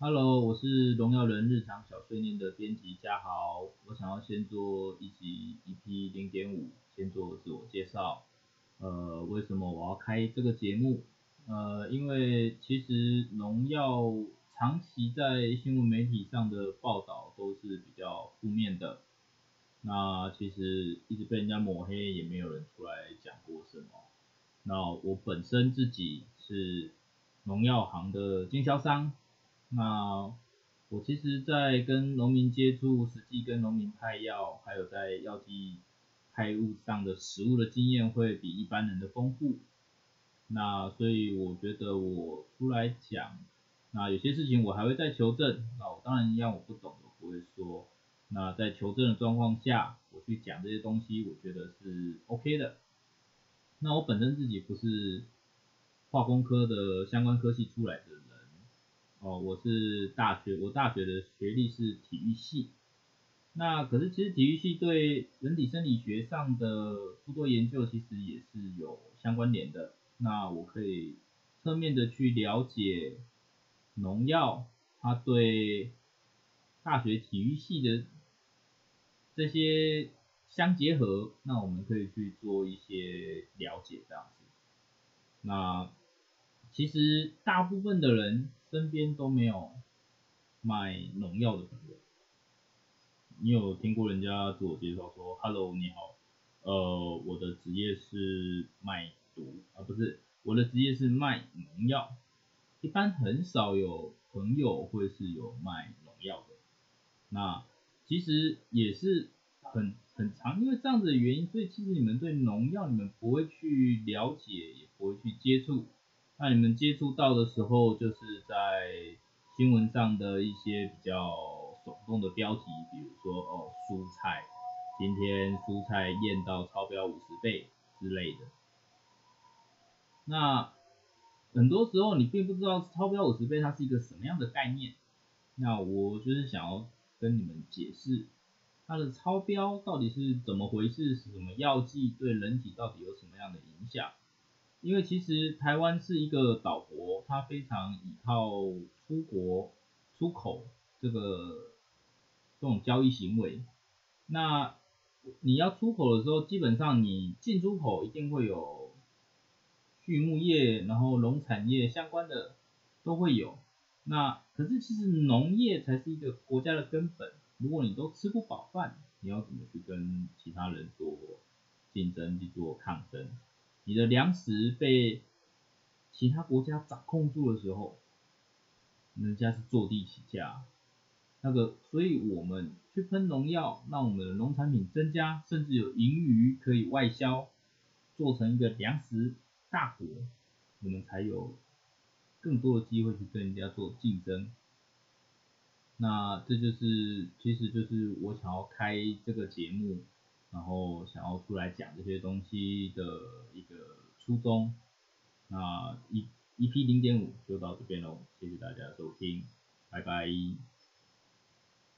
Hello，我是荣耀人日常小碎念的编辑嘉豪。我想要先做一集 EP 零点五，先做自我介绍。呃，为什么我要开这个节目？呃，因为其实农药长期在新闻媒体上的报道都是比较负面的。那其实一直被人家抹黑，也没有人出来讲过什么。那我本身自己是农药行的经销商。那我其实，在跟农民接触，实际跟农民派药，还有在药剂派物上的实物的经验，会比一般人的丰富。那所以我觉得我出来讲，那有些事情我还会再求证。那我当然一样，我不懂的不会说。那在求证的状况下，我去讲这些东西，我觉得是 OK 的。那我本身自己不是化工科的相关科系出来的。哦，我是大学，我大学的学历是体育系。那可是其实体育系对人体生理学上的诸多研究其实也是有相关联的。那我可以侧面的去了解农药，它对大学体育系的这些相结合，那我们可以去做一些了解这样子。那其实大部分的人。身边都没有卖农药的朋友，你有听过人家自我介绍说：“Hello，你好，呃，我的职业是卖毒，啊不是，我的职业是卖农药。”一般很少有朋友会是有卖农药的。那其实也是很很长，因为这样子的原因，所以其实你们对农药你们不会去了解，也不会去接触。那你们接触到的时候，就是在新闻上的一些比较耸动的标题，比如说哦，蔬菜今天蔬菜验到超标五十倍之类的。那很多时候你并不知道超标五十倍它是一个什么样的概念。那我就是想要跟你们解释它的超标到底是怎么回事，是什么药剂对人体到底有什么样的影响。因为其实台湾是一个岛国，它非常依靠出国出口这个这种交易行为。那你要出口的时候，基本上你进出口一定会有畜牧业，然后农产业相关的都会有。那可是其实农业才是一个国家的根本。如果你都吃不饱饭，你要怎么去跟其他人做竞争，去做抗争？你的粮食被其他国家掌控住的时候，人家是坐地起价，那个，所以我们去喷农药，让我们的农产品增加，甚至有盈余可以外销，做成一个粮食大国，我们才有更多的机会去跟人家做竞争。那这就是，其实就是我想要开这个节目。然后想要出来讲这些东西的一个初衷，那一一 P 零点五就到这边喽，谢谢大家收听，拜拜。